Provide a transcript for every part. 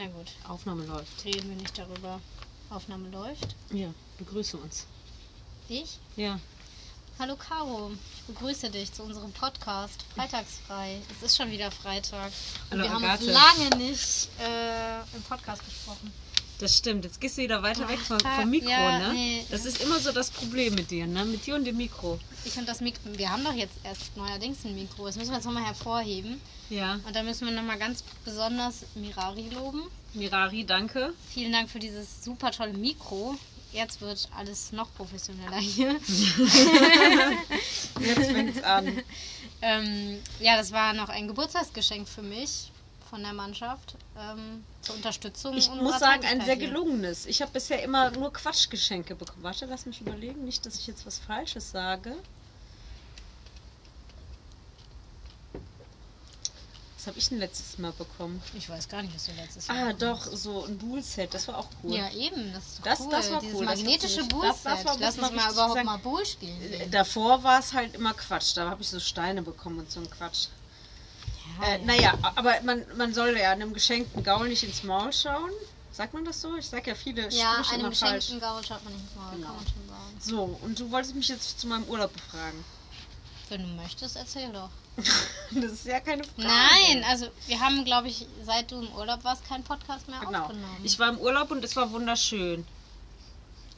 Na gut, Aufnahme läuft. reden wir nicht darüber. Aufnahme läuft. Ja, begrüße uns. Ich? Ja. Hallo Caro, ich begrüße dich zu unserem Podcast Freitagsfrei. Es ist schon wieder Freitag. Und Hallo, wir haben Agathe. uns lange nicht äh, im Podcast gesprochen. Das stimmt. Jetzt gehst du wieder weiter weg vom, vom Mikro, ja, ne? nee. Das ist immer so das Problem mit dir, ne? Mit dir und dem Mikro. Ich und das Mikro, wir haben doch jetzt erst neuerdings ein Mikro. Das müssen wir jetzt nochmal hervorheben. Ja. Und da müssen wir nochmal ganz besonders Mirari loben. Mirari, danke. Vielen Dank für dieses super tolle Mikro. Jetzt wird alles noch professioneller hier. Jetzt fängt's an. ähm, ja, das war noch ein Geburtstagsgeschenk für mich von der Mannschaft ähm, zur Unterstützung. Ich muss sagen, ein sehr gelungenes. Ich habe bisher immer nur Quatschgeschenke bekommen. Warte, lass mich überlegen. Nicht, dass ich jetzt was Falsches sage. Was habe ich denn letztes Mal bekommen? Ich weiß gar nicht, was du letztes Jahr Ah, doch, so ein Dual-Set. Das war auch cool. Ja, eben, das ist Das- cool. das war Dieses cool, magnetische war- Lass mal richtig überhaupt sagen. mal Bull spielen. Äh. Davor war es halt immer Quatsch. Da habe ich so Steine bekommen und so ein Quatsch. Ja, Äh, ja. naja, aber man, man soll ja einem geschenkten Gaul nicht ins Maul schauen. Sagt man das so? Ich sag ja viele Ja, Sprüche einem immer falsch. geschenkten Gaul schaut man nicht mal, Genau. kann man schon sagen. So, und du wolltest mich jetzt zu meinem Urlaub befragen. Wenn du möchtest, erzähl doch. Das ist ja keine Frage. Nein, also wir haben, glaube ich, seit du im Urlaub warst, keinen Podcast mehr Genau. aufgenommen. Ich war im Urlaub und es war wunderschön.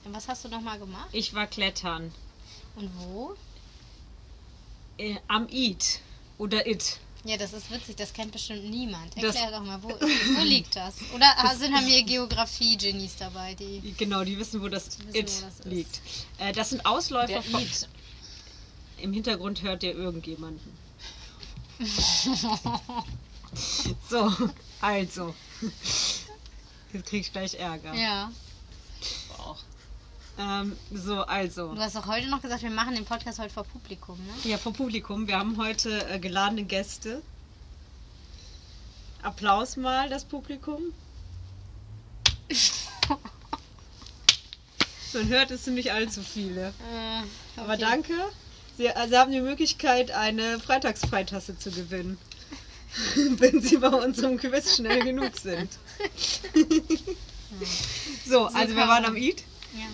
Und was hast du nochmal gemacht? Ich war klettern. Und wo? Äh, am Eat. Oder It. Ja, das ist witzig, das kennt bestimmt niemand. Das- Erklär doch mal, wo, wo liegt das? Oder sind haben wir Geografie-Genies dabei, die. Genau, die wissen, wo das wissen, It wo das liegt. Äh, das sind Ausläufer Der von... It. Im Hintergrund hört ihr irgendjemanden. so, also. Jetzt krieg ich gleich Ärger. Ja. Auch. Ähm, so, also. Du hast doch heute noch gesagt, wir machen den Podcast heute vor Publikum, ne? Ja, vom Publikum. Wir haben heute äh, geladene Gäste. Applaus mal, das Publikum. Man hört es nicht allzu viele. Äh, Aber okay. danke. Sie, äh, Sie haben die Möglichkeit, eine Freitagsfreitasse zu gewinnen. Wenn Sie bei unserem Quiz schnell genug sind. so, also wir waren am Eid. Ja.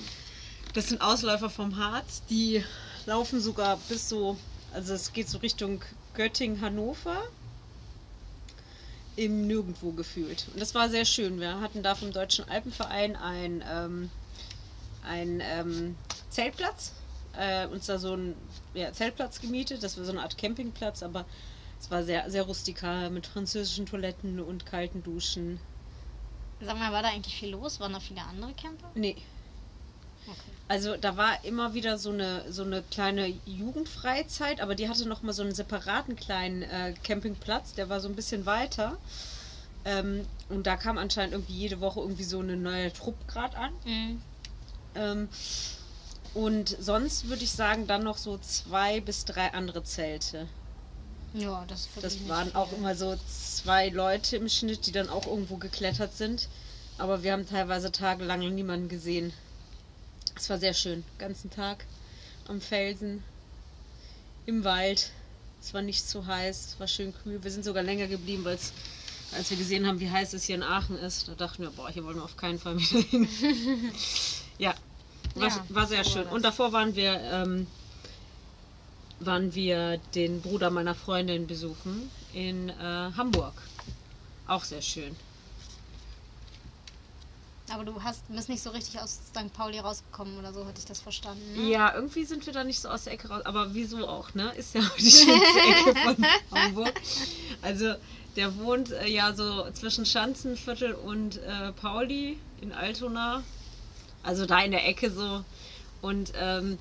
Das sind Ausläufer vom Harz. Die laufen sogar bis so, also es geht so Richtung Göttingen, Hannover. Im Nirgendwo gefühlt. Und das war sehr schön. Wir hatten da vom Deutschen Alpenverein ein, ähm, ein ähm, Zeltplatz. Äh, uns da so ein ja, Zeltplatz gemietet. Das war so eine Art Campingplatz, aber es war sehr, sehr rustikal mit französischen Toiletten und kalten Duschen. Sag mal, war da eigentlich viel los? Waren da viele andere Camper? Nee. Also da war immer wieder so eine so eine kleine Jugendfreizeit, aber die hatte noch mal so einen separaten kleinen äh, Campingplatz, der war so ein bisschen weiter. Ähm, und da kam anscheinend irgendwie jede Woche irgendwie so eine neue Trupp grad an. Mhm. Ähm, und sonst würde ich sagen dann noch so zwei bis drei andere Zelte. Ja, das Das waren auch immer so zwei Leute im Schnitt, die dann auch irgendwo geklettert sind. Aber wir haben teilweise tagelang niemanden gesehen. Es war sehr schön. Den ganzen Tag am Felsen, im Wald. Es war nicht zu heiß, es war schön kühl. Wir sind sogar länger geblieben, weil es, als wir gesehen haben, wie heiß es hier in Aachen ist, da dachten wir, boah, hier wollen wir auf keinen Fall wieder hin. ja, war, Ja, war sehr war schön. das. Und davor waren wir ähm, waren wir den Bruder meiner Freundin besuchen in äh, Hamburg. Auch sehr schön. Aber du hast, bist nicht so richtig aus St. Pauli rausgekommen oder so, hatte ich das verstanden. Ne? Ja, irgendwie sind wir da nicht so aus der Ecke raus. Aber wieso auch, ne? Ist ja auch die schönste Ecke von Hamburg. Also, der wohnt äh, ja so zwischen Schanzenviertel und äh, Pauli in Altona. Also da in der Ecke so. Und ähm,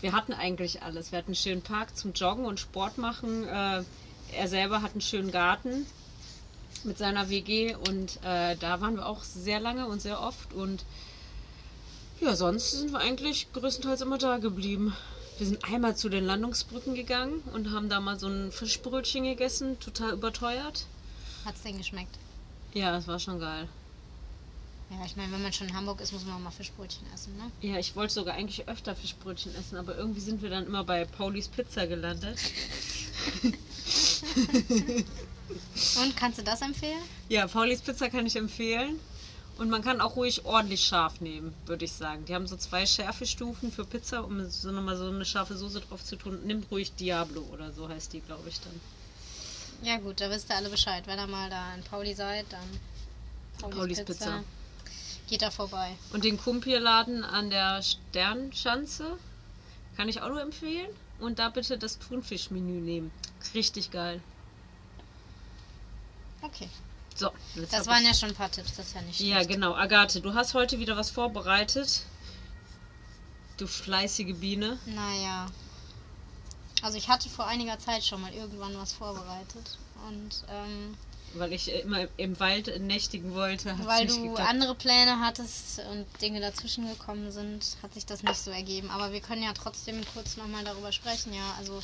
wir hatten eigentlich alles. Wir hatten einen schönen Park zum Joggen und Sport machen. Äh, er selber hat einen schönen Garten mit seiner WG und äh, da waren wir auch sehr lange und sehr oft und ja, sonst sind wir eigentlich größtenteils immer da geblieben. Wir sind einmal zu den Landungsbrücken gegangen und haben da mal so ein Fischbrötchen gegessen, total überteuert. Hat's denn geschmeckt? Ja, das war schon geil. Ja, ich meine, wenn man schon in Hamburg ist, muss man auch mal Fischbrötchen essen, ne? Ja, ich wollte sogar eigentlich öfter Fischbrötchen essen, aber irgendwie sind wir dann immer bei Paulis Pizza gelandet. Und kannst du das empfehlen? Ja, Paulis Pizza kann ich empfehlen. Und man kann auch ruhig ordentlich scharf nehmen, würde ich sagen. Die haben so zwei Schärfestufen für Pizza, um so nochmal so eine scharfe Soße drauf zu tun. Nimmt ruhig Diablo oder so heißt die, glaube ich dann. Ja gut, da wisst ihr alle Bescheid. Wenn ihr mal da in Pauli seid, dann Paulis, Paulis Pizza. Geht da vorbei. Und den Kumpierladen an der Sternschanze kann ich auch nur empfehlen. Und da bitte das Thunfischmenü nehmen. Richtig geil. Okay. So, Das waren ich- ja schon ein paar Tipps, das ist ja nicht Ja, schlecht. genau. Agathe, du hast heute wieder was vorbereitet. Du fleißige Biene. Naja. Also ich hatte vor einiger Zeit schon mal irgendwann was vorbereitet. Und ähm, Weil ich immer im Wald nächtigen wollte. weil du geklappt. andere Pläne hattest und Dinge dazwischen gekommen sind, hat sich das nicht so ergeben. Aber wir können ja trotzdem kurz nochmal darüber sprechen. Ja, also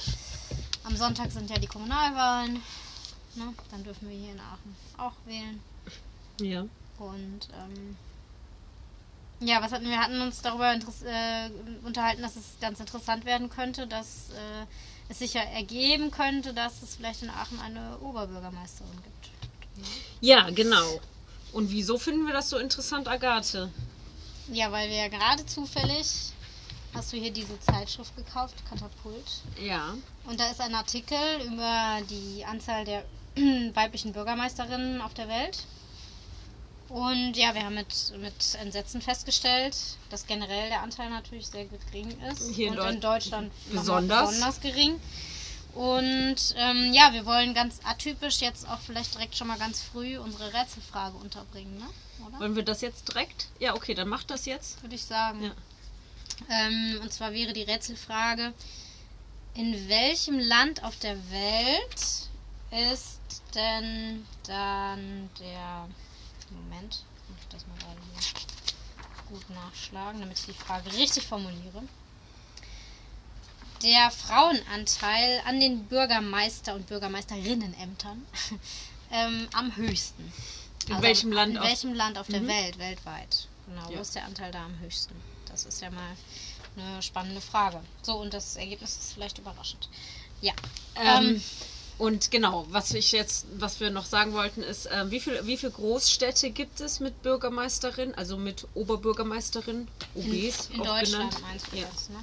am Sonntag sind ja die Kommunalwahlen. Ne? Dann dürfen wir hier in Aachen auch wählen. Ja. Und ähm, ja, was hatten wir? Hatten uns darüber äh, unterhalten, dass es ganz interessant werden könnte, dass äh, es sich ja ergeben könnte, dass es vielleicht in Aachen eine Oberbürgermeisterin gibt. Ja, genau. Und wieso finden wir das so interessant, Agathe? Ja, weil wir ja gerade zufällig hast du hier diese Zeitschrift gekauft, Katapult. Ja. Und da ist ein Artikel über die Anzahl der weiblichen Bürgermeisterinnen auf der Welt. Und ja, wir haben mit, mit Entsetzen festgestellt, dass generell der Anteil natürlich sehr gering ist. Hier in und in Deut- Deutschland besonders. besonders gering. Und ähm, ja, wir wollen ganz atypisch jetzt auch vielleicht direkt schon mal ganz früh unsere Rätselfrage unterbringen, ne? Oder? Wollen wir das jetzt direkt? Ja, okay, dann mach das jetzt. Würde ich sagen. Ja. Ähm, und zwar wäre die Rätselfrage: In welchem Land auf der Welt ist denn dann der. Moment, muss ich das mal gerade hier gut nachschlagen, damit ich die Frage richtig formuliere. Der Frauenanteil an den Bürgermeister- und Bürgermeisterinnenämtern ähm, am höchsten. In welchem Land In auf- welchem Land auf der Mhm. Welt, weltweit? Genau, Ja. wo ist der Anteil da am höchsten? Das ist ja mal eine spannende Frage. So, und das Ergebnis ist vielleicht überraschend. Ja. Ähm, Ähm, und genau, was ich jetzt, was wir noch sagen wollten, ist, ähm, wie viel, wie viele Großstädte gibt es mit Bürgermeisterin, also mit Oberbürgermeisterin, OBs in auch Deutschland genannt? meinst du ja. das, ne?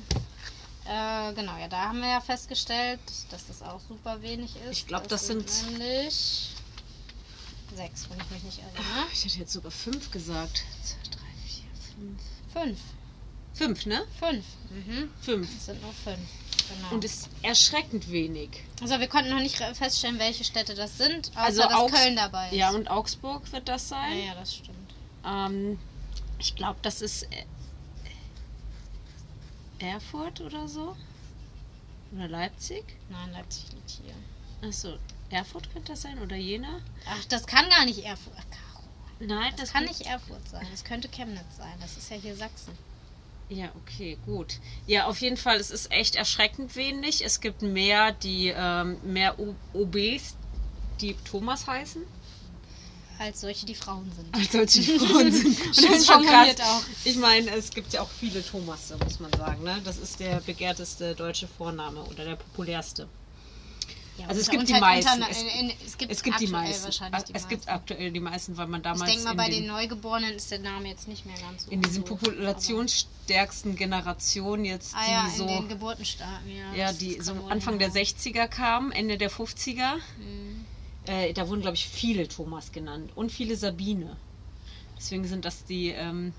Äh, genau, ja, da haben wir ja festgestellt, dass das auch super wenig ist. Ich glaub, das sind- nämlich sechs, wenn ich mich nicht erinnere. Ich hätte jetzt sogar fünf gesagt. Zwei, drei, vier, fünf. Fünf. Fünf, ne? Fünf. Mhm. Fünf. Es sind nur fünf. Genau. Und ist erschreckend wenig. also wir konnten noch nicht feststellen, welche Städte das sind, Also dass Augs- Köln dabei ist. Ja, und Augsburg wird das ja, sein. ja, das stimmt. Ähm, ich glaube, das ist äh, Erfurt oder so. Oder Leipzig. Nein, Leipzig liegt hier. Achso, Erfurt könnte das sein oder Jena? Ach, das kann gar nicht Erfurt. Ach. Nein, Das, kann nicht Erfurt sein. Das könnte Chemnitz sein. Das ist ja hier Sachsen. Ja, okay, gut. Ja, auf jeden Fall, es ist echt erschreckend wenig. Es gibt mehr, die ähm, mehr O- OBs, die Thomas heißen. Als solche, die Frauen sind. Als solche die Frauen sind. Und das ist schon krass. auch. Ich meine, es gibt ja auch viele Thomasse, muss man sagen. Ne? Das ist der begehrteste deutsche Vorname oder der populärste. Ja, Also es unter- gibt die meisten. unter- Es- in- in- es gibt, Es gibt die aktuell meisten. Wahrscheinlich die es gibt meisten. aktuell die meisten, weil man Ich damals denke mal, in, bei den, den Neugeborenen ist der Name jetzt nicht mehr ganz so. in diesen so. populationsstärksten Generationen jetzt, ah die ja, so, in den Geburtenstarten, ja. ja, die so Anfang der hinhauen. 60er kamen, Ende der 50er. Mhm. Äh, da wurden, glaube ich, viele Thomas genannt und viele Sabine. Deswegen sind das die ähm,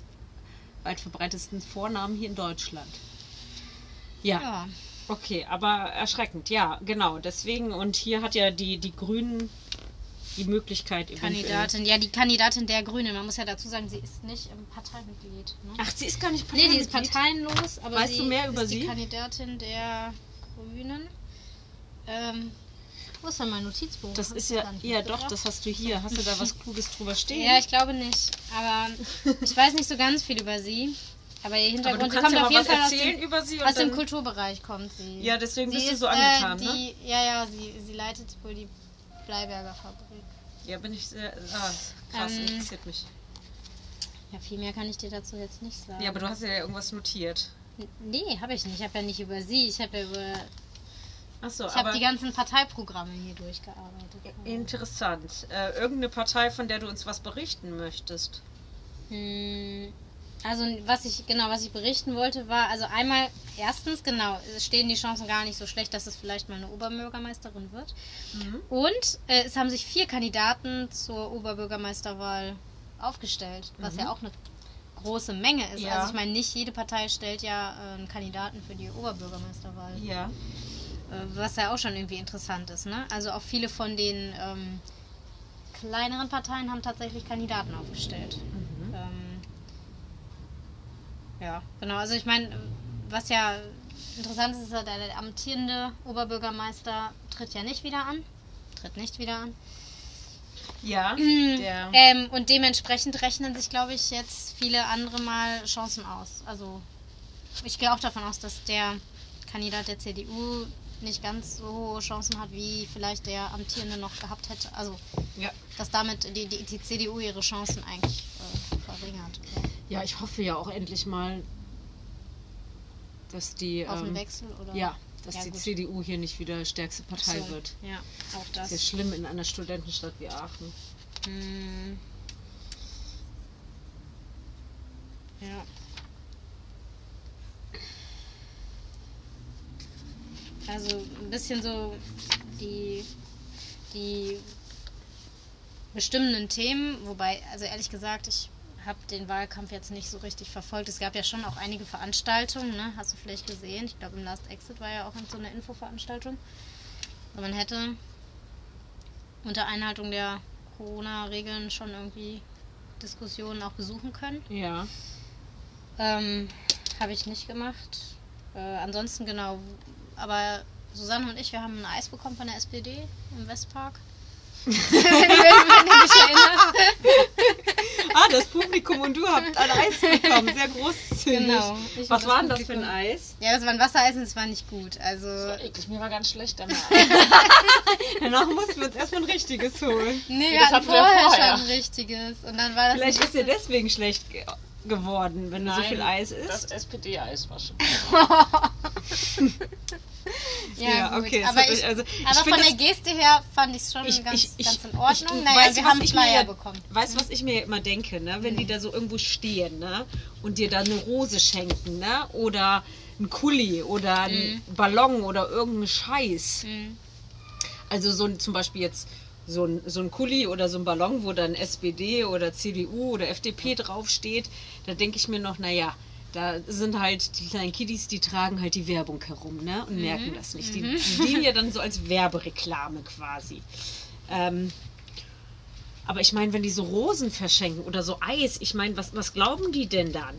weit verbreitetsten Vornamen hier in Deutschland. Ja, Ja, okay, aber erschreckend, ja, genau. Deswegen, und hier hat ja die, die Grünen die Möglichkeit eventuell- Kandidatin. Ja, die Kandidatin der Grünen. Man muss ja dazu sagen, sie ist nicht im Parteimitglied. Ne? Ach, sie ist gar nicht nee, die ist Parteimitglied? parteienlos, aber Weißt sie du mehr über ist die sie? Kandidatin der Grünen. Ähm, wo ist denn mein Notizbuch? Das Hab ist ja, ja doch, das hast du hier. Hast du da was Kluges drüber stehen? Ja, ich glaube nicht. Aber ich weiß nicht so ganz viel über sie. Aber ihr aber Hintergrund du sie kannst kommt ja auf jeden Fall aus erzählen dem, über sie. Aus dem Kulturbereich kommt sie. Ja, deswegen sie bist du ist, so angetan, äh, ne? die, Ja, ja, sie, sie leitet wohl die Bleiberger Fabrik. Ja, bin ich sehr. Ah, krass, Ähm, interessiert mich. Ja, viel mehr kann ich dir dazu jetzt nicht sagen. Ja, aber du hast ja irgendwas notiert. Nee, habe ich nicht. Ich habe ja nicht über sie. Ich habe ja über Achso, Ich habe aber die ganzen Parteiprogramme hier durchgearbeitet. interessant. Äh, irgendeine Partei, von der du uns was berichten möchtest. Hm, Also was ich genau, was ich berichten wollte, war also einmal erstens genau es stehen die Chancen gar nicht so schlecht, dass es vielleicht mal eine Oberbürgermeisterin wird. Mhm. Und äh, es haben sich vier Kandidaten zur Oberbürgermeisterwahl aufgestellt, was ja auch eine große Menge ist. Mhm. Ja. Also ich meine, nicht jede Partei stellt ja äh, einen Kandidaten für die Oberbürgermeisterwahl. Ja. Äh, was ja auch schon irgendwie interessant ist. Ne? Also auch viele von den ähm, kleineren Parteien haben tatsächlich Kandidaten aufgestellt. Mhm. Ja, genau. Also ich meine, was ja interessant ist, ist ja, der, der amtierende Oberbürgermeister tritt ja nicht wieder an. Tritt nicht wieder an. Ja. Der, Ähm, und dementsprechend rechnen sich, glaube ich, jetzt viele andere mal Chancen aus. Also ich gehe auch davon aus, dass der Kandidat der CDU nicht ganz so hohe Chancen hat, wie vielleicht der amtierende noch gehabt hätte. Also ja. dass damit die, die, die CDU ihre Chancen eigentlich äh, verringert. ja, ich hoffe ja auch endlich mal, dass die. Auf ähm, einen Wechsel oder? Ja, dass Ja, die gut. CDU hier nicht wieder stärkste Partei So, wird. Ja, auch Das das. ist ja schlimm in einer Studentenstadt wie Aachen. Hm. Ja. Also ein bisschen so die, die bestimmenden Themen, wobei, also ehrlich gesagt, ich habe den Wahlkampf jetzt nicht so richtig verfolgt. Es gab ja schon auch einige Veranstaltungen, ne? hast du vielleicht gesehen. Ich glaube, im Last Exit war ja auch so eine Infoveranstaltung. Und man hätte unter Einhaltung der Corona-Regeln schon irgendwie Diskussionen auch besuchen können. Ja. Ähm, Habe ich nicht gemacht. Äh, ansonsten genau. Aber Susanne und ich, wir haben ein Eis bekommen von der SPD im Westpark. wenn, du- wenn du dich erinnerst. Das Publikum und du habt ein Eis bekommen. Sehr großzügig. Genau. Was das war denn das für ein Eis? Ja, das war ein Wassereis und es war nicht gut. Also. Eklig, mir war ganz schlecht danach. Danach mussten wir uns erstmal ein richtiges holen. Nee, Ja, wir das hatten vorher, vorher. schon ein richtiges. Und dann war das. Vielleicht ist dir deswegen schlecht ge geworden, wenn du so viel Eis Das isst. SPD-Eis war schon. Ja, gut. okay, aber ich, also, ich aber von der Geste her fand ich es schon Ich- ganz, ich- ganz in Ordnung. ich- naja, weißt wir haben Flyer bekommen. Weißt du, was ich mir immer denke, ne? Wenn die da so irgendwo stehen, ne? Und dir da eine Rose schenken, ne? Oder ein Kuli oder ein Ballon oder irgendeinen Scheiß. Mhm. Also so zum Beispiel jetzt so ein, so ein Kuli oder so ein Ballon, wo dann SPD oder CDU oder FDP draufsteht, da denke ich mir noch, naja, da sind halt die kleinen Kiddies, die tragen halt die Werbung herum, ne? Und merken das nicht. Die, die dienen ja dann so als Werbereklame quasi. Ähm, aber ich meine, wenn die so Rosen verschenken oder so Eis, ich meine, was, was glauben die denn dann?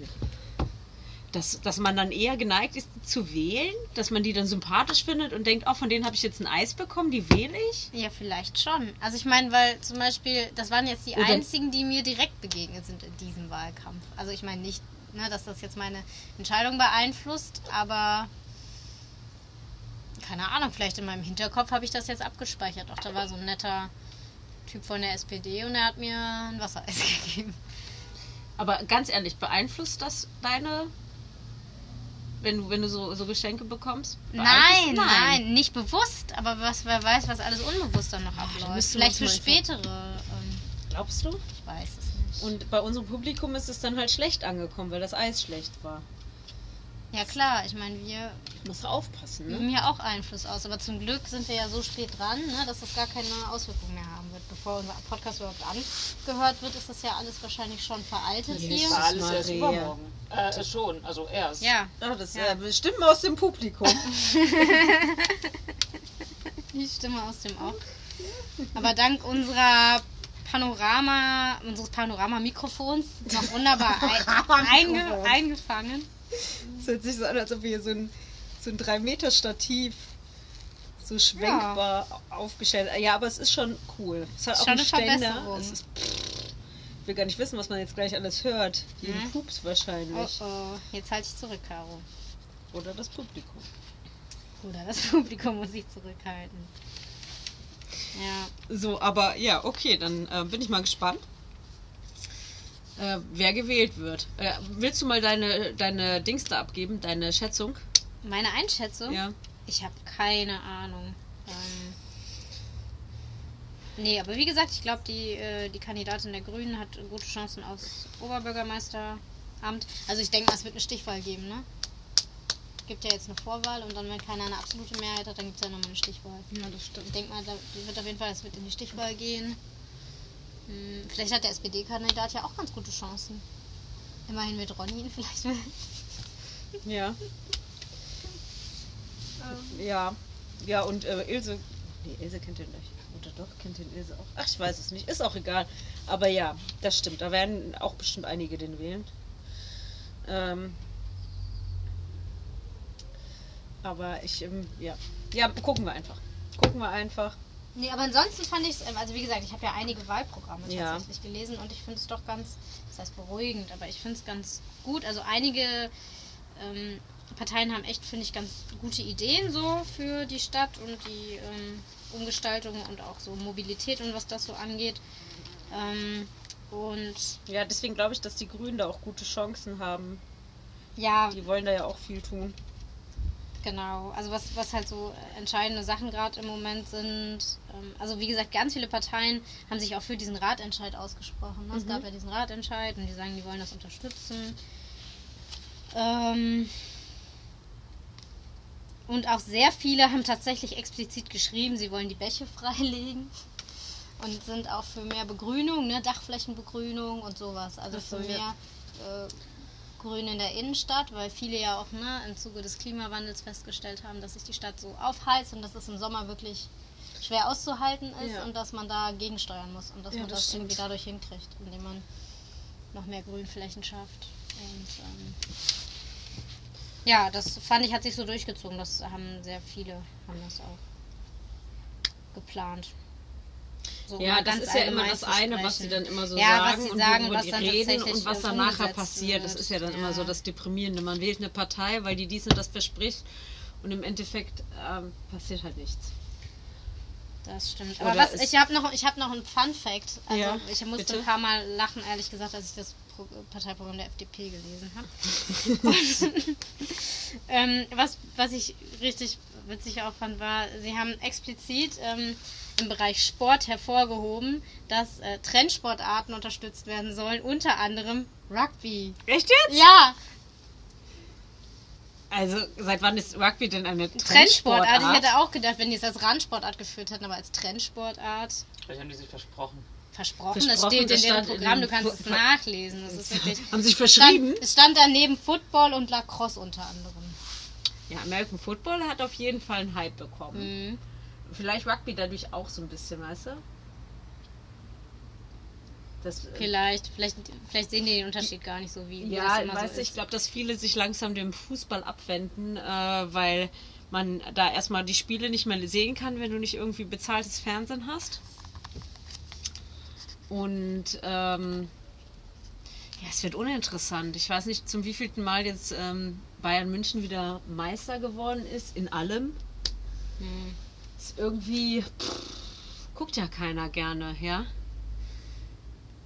Dass, dass man dann eher geneigt ist, die zu wählen? Dass man die dann sympathisch findet und denkt, oh, von denen habe ich jetzt ein Eis bekommen, die wähle ich? Ja, vielleicht schon. Also ich meine, weil zum Beispiel, das waren jetzt die Oder- einzigen, die mir direkt begegnet sind in diesem Wahlkampf. Also ich meine nicht, ne, dass das jetzt meine Entscheidung beeinflusst, aber keine Ahnung, vielleicht in meinem Hinterkopf habe ich das jetzt abgespeichert. Auch da war so ein netter Typ von der SPD und er hat mir ein Wassereis gegeben. Aber ganz ehrlich, beeinflusst das deine, wenn du, wenn du so, so Geschenke bekommst? Nein, Beeinflusst- nein, nicht bewusst, aber was, wer weiß, was alles unbewusst dann noch abläuft. Vielleicht für spätere. Ähm, Glaubst du? ich weiß es. Und bei unserem Publikum ist es dann halt schlecht angekommen, weil das Eis schlecht war. ja klar, ich meine, wir Musst du aufpassen, ne? üben ja auch Einfluss aus, aber zum Glück sind wir ja so spät dran, ne, dass das gar keine Auswirkungen mehr haben wird. Bevor unser Podcast überhaupt angehört wird, ist das ja alles wahrscheinlich schon veraltet Ja, hier. Das war alles erst übermorgen. Äh, schon, also erst. Ja, Ja, das Ja. Äh, bestimmt aus dem Publikum. die Stimme aus dem Off. Aber dank unserer Panorama, unseres Panorama-Mikrofons noch wunderbar ein, einge, eingefangen. Es hört sich so an, als ob wir hier so ein, so ein 3-Meter-Stativ so schwenkbar aufgestellt Ja, aber es ist schon cool. Es hat auch schon einen eine Ständer. Es ist, ich will gar nicht wissen, was man jetzt gleich alles hört. Jeden Hm? Pups Oh wahrscheinlich. oh, jetzt halte ich zurück, Caro. Oder das Publikum. Oder das Publikum muss ich zurückhalten. Ja. So, aber ja, okay, dann äh, bin ich mal gespannt, äh, wer gewählt wird. Äh, willst du mal deine, deine Dings da abgeben, deine Schätzung? Meine Einschätzung? Ja. Ich habe keine Ahnung. Ähm, nee, aber wie gesagt, ich glaube, die, äh, die Kandidatin der Grünen hat gute Chancen aufs Oberbürgermeisteramt. Also ich denke mal, es wird eine Stichwahl geben, ne? Gibt ja jetzt eine Vorwahl und dann, wenn keiner eine absolute Mehrheit hat, dann gibt es ja nochmal eine Stichwahl. Ja, das Ich stimmt. denke mal, da wird auf jeden Fall, es wird in die Stichwahl gehen. Hm, Vielleicht hat der SPD-Kandidat ja auch ganz gute Chancen. Immerhin mit Ronny vielleicht. Ja. Ja. Ja, und äh, Ilse. Nee, Ilse kennt den nicht. Oder doch, kennt den Ilse auch. Ach, ich weiß es nicht. Ist auch egal. Aber ja, das stimmt. Da werden auch bestimmt einige den wählen. Ähm. Aber ich, ähm, ja. Ja, gucken wir einfach. Gucken wir einfach. Nee, aber ansonsten fand ich es, also wie gesagt, ich habe ja einige Wahlprogramme Ja. tatsächlich gelesen und ich finde es doch ganz, das heißt beruhigend, aber ich finde es ganz gut. Also einige ähm, Parteien haben echt, finde ich, ganz gute Ideen so für die Stadt und die ähm, Umgestaltung und auch so Mobilität und was das so angeht. Ähm, und Ja, deswegen glaube ich, dass die Grünen da auch gute Chancen haben. ja, Die wollen da ja auch viel tun. Genau, also was, was halt so entscheidende Sachen gerade im Moment sind. Ähm, also wie gesagt, ganz viele Parteien haben sich auch für diesen Ratentscheid ausgesprochen. Ne? Es Mhm. gab ja diesen Ratentscheid und die sagen, die wollen das unterstützen. Ähm, und auch sehr viele haben tatsächlich explizit geschrieben, sie wollen die Bäche freilegen. Und sind auch für mehr Begrünung, ne? Dachflächenbegrünung und sowas. Also für mehr äh, Grün in der Innenstadt, weil viele ja auch ne, im Zuge des Klimawandels festgestellt haben, dass sich die Stadt so aufheizt und dass es im Sommer wirklich schwer auszuhalten ist Ja. und dass man da gegensteuern muss und dass Ja, man das das, irgendwie dadurch hinkriegt, indem man noch mehr Grünflächen schafft. Und ähm, ja, das fand ich, hat sich so durchgezogen. Das haben sehr viele, haben das auch geplant. So Ja, mal das ist ja immer das eine, was sie dann immer so Ja, was sagen sie und sagen, worüber was die dann reden und was dann nachher passiert. Das wird. ist ja dann immer Ja. so das Deprimierende. Man wählt eine Partei, weil die dies und das verspricht und im Endeffekt ähm, passiert halt nichts. Das stimmt. Oder Aber was, ich habe noch, ich hab noch einen Fun Fact. Also Ja, ich musste bitte. ein paar Mal lachen, ehrlich gesagt, als ich das Pro Parteiprogramm der FDP gelesen habe. ähm, was, was ich richtig witzig auch fand, war, sie haben explizit ähm, im Bereich Sport hervorgehoben, dass äh, Trendsportarten unterstützt werden sollen, unter anderem Rugby. Echt jetzt? Ja, Also seit wann ist Rugby denn eine Trendsportart. Trendsportart? Ich hätte auch gedacht, wenn die es als Randsportart geführt hätten, aber als Trendsportart. Vielleicht haben die sich versprochen. Versprochen, das Versprochen, steht in das deren stand in Programm, dem du kannst es nachlesen. Das ist wirklich. Haben sich Stand, verschrieben? es stand daneben Football und Lacrosse unter anderem. Ja, American Football hat auf jeden Fall einen Hype bekommen. Mhm. Vielleicht Rugby dadurch auch so ein bisschen, weißt du? Das, äh, Vielleicht, vielleicht, vielleicht sehen die den Unterschied gar nicht so wie. wie Ja, immer weißt so du, ich ist. glaube, dass viele sich langsam dem Fußball abwenden, äh, weil man da erstmal die Spiele nicht mehr sehen kann, wenn du nicht irgendwie bezahltes Fernsehen hast. Und ähm, ja, es wird uninteressant. Ich weiß nicht, zum wievielten Mal jetzt ähm, Bayern München wieder Meister geworden ist, in allem. Mhm. Ist irgendwie pff, guckt ja keiner gerne, ja.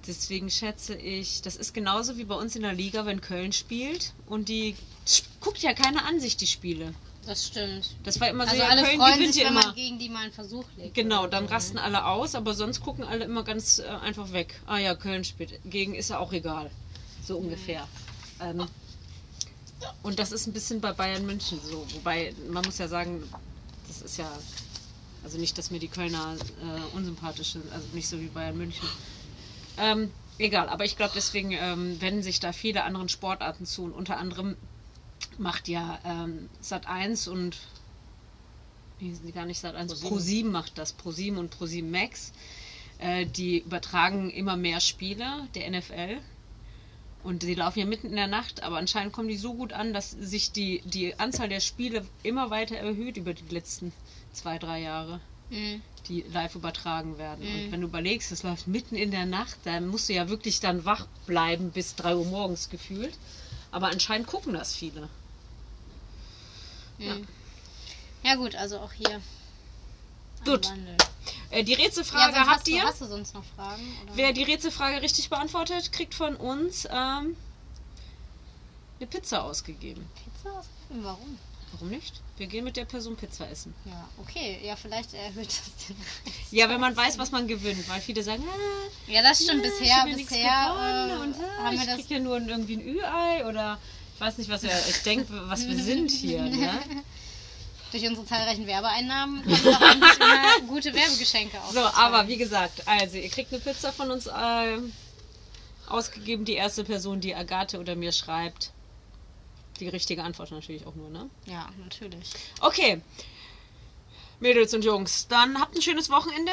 Deswegen schätze ich, das ist genauso wie bei uns in der Liga, wenn Köln spielt und die guckt ja keiner an sich die Spiele. Das stimmt. Das war immer so, Also ja, alle Köln freuen gewinnt sich, ja wenn immer. man gegen die mal einen Versuch legt. Genau, dann so, ne? rasten alle aus, aber sonst gucken alle immer ganz äh, einfach weg. Ah ja, Köln spielt. Gegen ist ja auch egal. So ungefähr. Ähm, und das ist ein bisschen bei Bayern München so. Wobei, man muss ja sagen, das ist ja. Also nicht, dass mir die Kölner äh, unsympathisch sind, also nicht so wie Bayern München. Ähm, egal, aber ich glaube, deswegen ähm, wenden sich da viele anderen Sportarten zu. Und unter anderem macht ja ähm, Sat 1 und nee, sind die gar nicht Sat 1, ProSieben. Pro 7 macht das, Pro 7 und Pro 7 Max. Äh, die übertragen immer mehr Spiele der NFL. Und die laufen ja mitten in der Nacht, aber anscheinend kommen die so gut an, dass sich die, die Anzahl der Spiele immer weiter erhöht über die letzten zwei, drei Jahre, Mhm. die live übertragen werden. Mhm. Und wenn du überlegst, es läuft mitten in der Nacht, dann musst du ja wirklich dann wach bleiben bis 3 Uhr morgens gefühlt. Aber anscheinend gucken das viele. Mhm. Ja gut, also auch hier. Gut. Äh, die Ja, Rätselfrage sonst habt hast ihr? Du, hast du sonst noch Fragen? Oder? Wer die Rätselfrage richtig beantwortet, kriegt von uns ähm, eine Pizza ausgegeben. Pizza ausgegeben? Warum? Warum nicht? Wir gehen mit der Person Pizza essen. Ja, okay. Ja, vielleicht erhöht das den Ja, wenn man weiß, was man gewinnt, weil viele sagen, ah, Ja, das stimmt. ja, bisher bisher äh, und ah, haben ich wir das ja nur irgendwie ein Ü-Ei oder ich weiß nicht, was wir, ich denke, was wir sind hier. Ne? durch unsere zahlreichen Werbeeinnahmen kommen eigentlich immer gute Werbegeschenke auf. So, aber wie gesagt, also ihr kriegt eine Pizza von uns äh, ausgegeben. Die erste Person, die Agathe oder mir schreibt, die richtige Antwort natürlich auch nur, ne? Ja, natürlich. Okay, Mädels und Jungs, dann habt ein schönes Wochenende,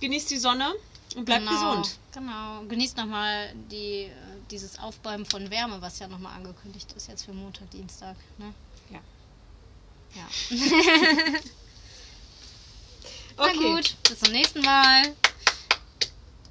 genießt die Sonne und bleibt genau, gesund. Genau. Genießt nochmal die, äh, dieses Aufbäumen von Wärme, was ja nochmal angekündigt ist jetzt für Montag, Dienstag. Ne? Ja. Ja. Na Okay. gut, bis zum nächsten Mal.